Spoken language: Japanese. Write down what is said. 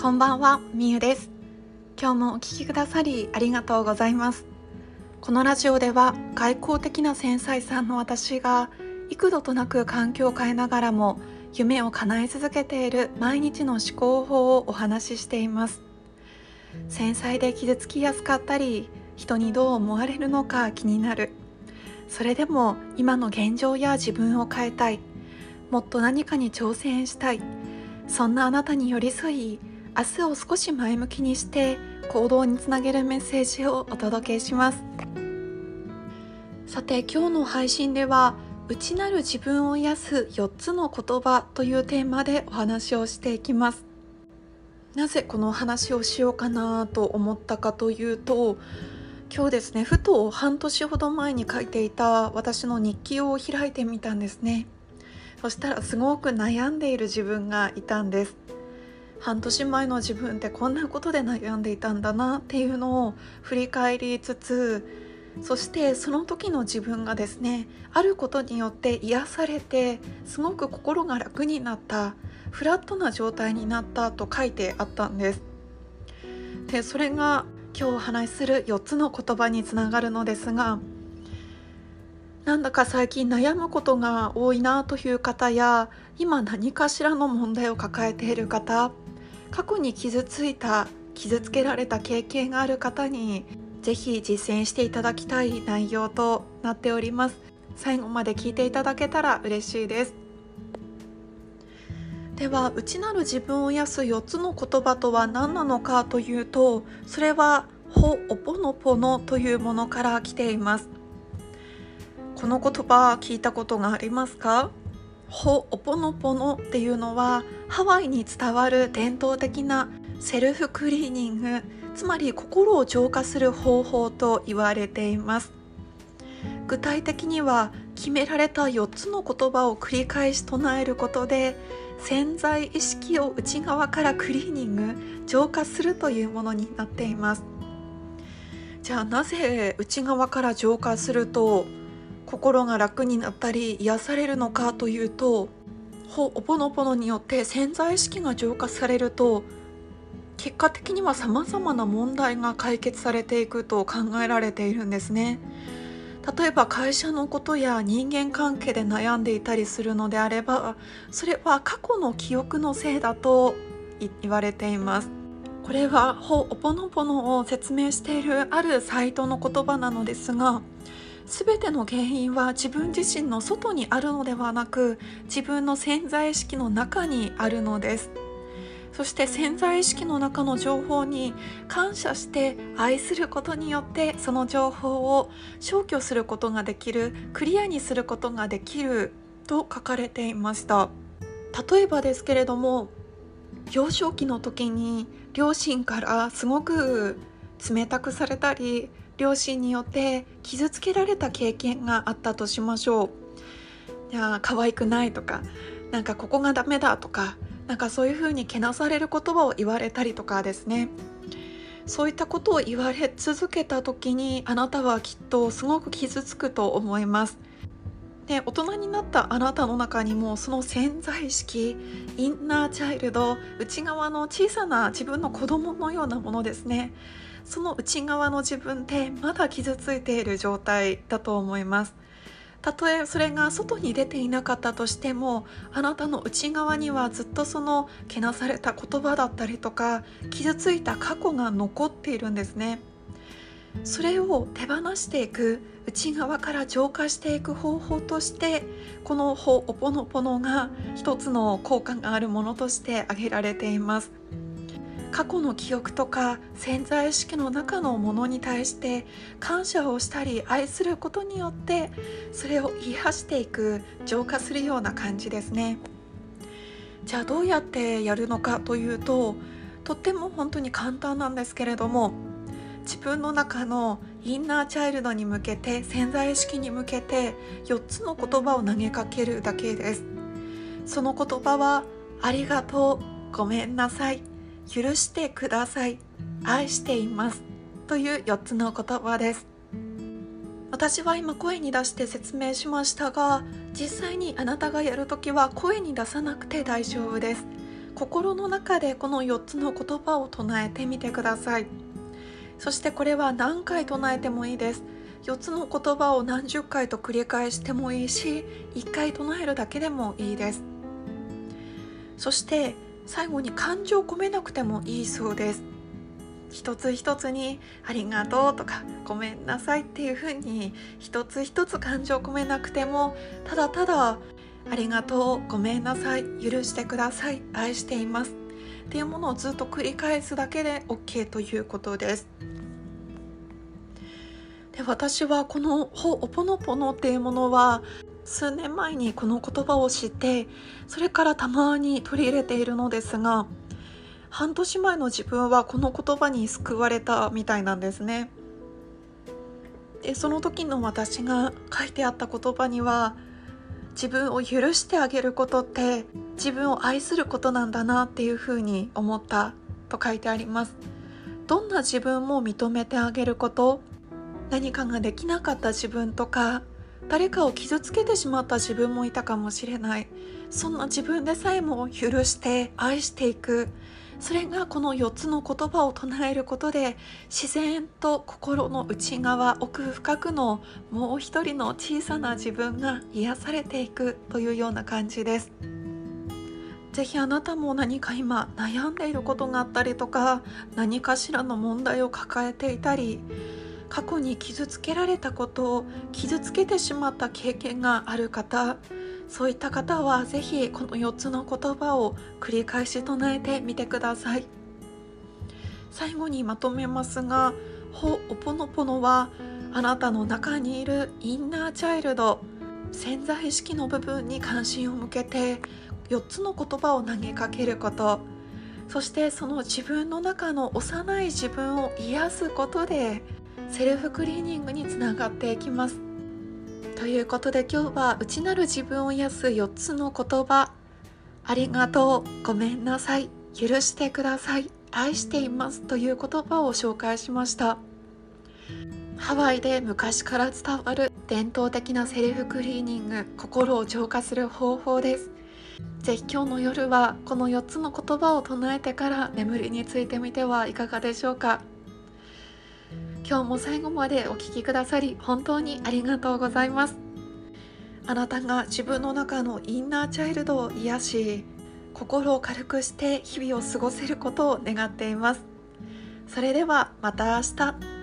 こんばんは、みゆです。今日もお聞きくださりありがとうございます。このラジオでは外交的な繊細さんの私が幾度となく環境を変えながらも夢を叶え続けている毎日の思考法をお話ししています。繊細で傷つきやすかったり人にどう思われるのか気になる。それでも今の現状や自分を変えたい。もっと何かに挑戦したい。そんなあなたに寄り添い明日を少し前向きにして行動につなげるメッセージをお届けします。さて今日の配信では内なる自分を癒す4つの言葉というテーマでお話をしていきます。なぜこの話をしようかなと思ったかというと今日ですねふと半年ほど前に書いていた私の日記を開いてみたんですね。そしたらすごく悩んでいる自分がいたんです。半年前の自分ってこんなことで悩んでいたんだなっていうのを振り返りつつそしてその時の自分がですねあることによって癒されてすごく心が楽になったフラットな状態になったと書いてあったんです。でそれが今日お話しする4つの言葉につながるのですがなんだか最近悩むことが多いなという方や今何かしらの問題を抱えている方過去に傷ついた傷つけられた経験がある方にぜひ実践していただきたい内容となっております。最後まで聞いていただけたら嬉しいです。では内なる自分を癒す4つの言葉とは何なのかというとそれは「ほおぽのぽの」というものから来ています。この言葉聞いたことがありますか？ほおぽのぽのっていうのはハワイに伝わる伝統的なセルフクリーニングつまり心を浄化する方法と言われています。具体的には決められた4つの言葉を繰り返し唱えることで潜在意識を内側からクリーニング浄化するというものになっています。じゃあなぜ内側から浄化すると心が楽になったり癒されるのかというとほおぽのぽのによって潜在意識が浄化されると結果的にはさまざまな問題が解決されていくと考えられているんですね。例えば会社のことや人間関係で悩んでいたりするのであればそれは過去の記憶のせいだと言われていますこれはほおぽのぽのを説明しているあるサイトの言葉なのですが全ての原因は自分自身の外にあるのではなく自分の潜在意識の中にあるのです。そして潜在意識の中の情報に感謝して愛することによってその情報を消去することができるクリアにすることができると書かれていました。例えばですけれども幼少期の時に両親からすごく冷たくされたり両親によって傷つけられた経験があったとしましょう。いや可愛くないとかなんかここがダメだとかなんかそういうふうにけなされる言葉を言われたりとかですね。そういったことを言われ続けた時にあなたはきっとすごく傷つくと思います。で大人になったあなたの中にもその潜在意識インナーチャイルド内側の小さな自分の子供のようなものですね。その内側の自分ってまだ傷ついている状態だと思います。たとえそれが外に出ていなかったとしてもあなたの内側にはずっとそのけなされた言葉だったりとか傷ついた過去が残っているんですね。それを手放していく内側から浄化していく方法としてこの「ほおぽのぽの」が一つの効果があるものとして挙げられています。過去の記憶とか潜在意識の中のものに対して感謝をしたり愛することによってそれを癒していく浄化するような感じですね。じゃあどうやってやるのかというととっても本当に簡単なんですけれども自分の中のインナーチャイルドに向けて潜在意識に向けて4つの言葉を投げかけるだけです。その言葉はありがとうごめんなさい。許してください。愛しています。という4つの言葉です。私は今声に出して説明しましたが実際にあなたがやるときは声に出さなくて大丈夫です。心の中でこの4つの言葉を唱えてみてください。そしてこれは何回唱えてもいいです。4つの言葉を何十回と繰り返してもいいし1回唱えるだけでもいいです。そして最後に感情を込めなくてもいいそうです一つ一つに「ありがとう」とか「ごめんなさい」っていうふうに一つ一つ感情を込めなくてもただただ「ありがとう」「ごめんなさい」「許してください」「愛しています」っていうものをずっと繰り返すだけで OK ということです。で私はこの「ほおぽのぽの」っていうものは数年前にこの言葉を知ってそれからたまに取り入れているのですが半年前の自分はこの言葉に救われたみたいなんですね。でその時の私が書いてあった言葉には自分を許してあげることって自分を愛することなんだなっていうふうに思ったと書いてあります。どんな自分も認めてあげること何かができなかった自分とか誰かを傷つけてしまった自分もいたかもしれないそんな自分でさえも許して愛していくそれがこの4つの言葉を唱えることで自然と心の内側奥深くのもう一人の小さな自分が癒されていくというような感じです。ぜひあなたも何か今悩んでいることがあったりとか何かしらの問題を抱えていたり過去に傷つけられたことを傷つけてしまった経験がある方そういった方はぜひこの4つの言葉を繰り返し唱えてみてください。最後にまとめますが「ほおぽのぽの」はあなたの中にいるインナーチャイルド潜在意識の部分に関心を向けて4つの言葉を投げかけることそしてその自分の中の幼い自分を癒すことでセルフクリーニングにつながっていきます。ということで今日は内なる自分を癒す4つの言葉。ありがとう。ごめんなさい。許してください。愛していますという言葉を紹介しました。ハワイで昔から伝わる伝統的なセルフクリーニング。心を浄化する方法です。ぜひ今日の夜はこの4つの言葉を唱えてから眠りについてみてはいかがでしょうか。今日も最後までお聴きくださり本当にありがとうございます。あなたが自分の中のインナーチャイルドを癒し心を軽くして日々を過ごせることを願っています。それではまた明日。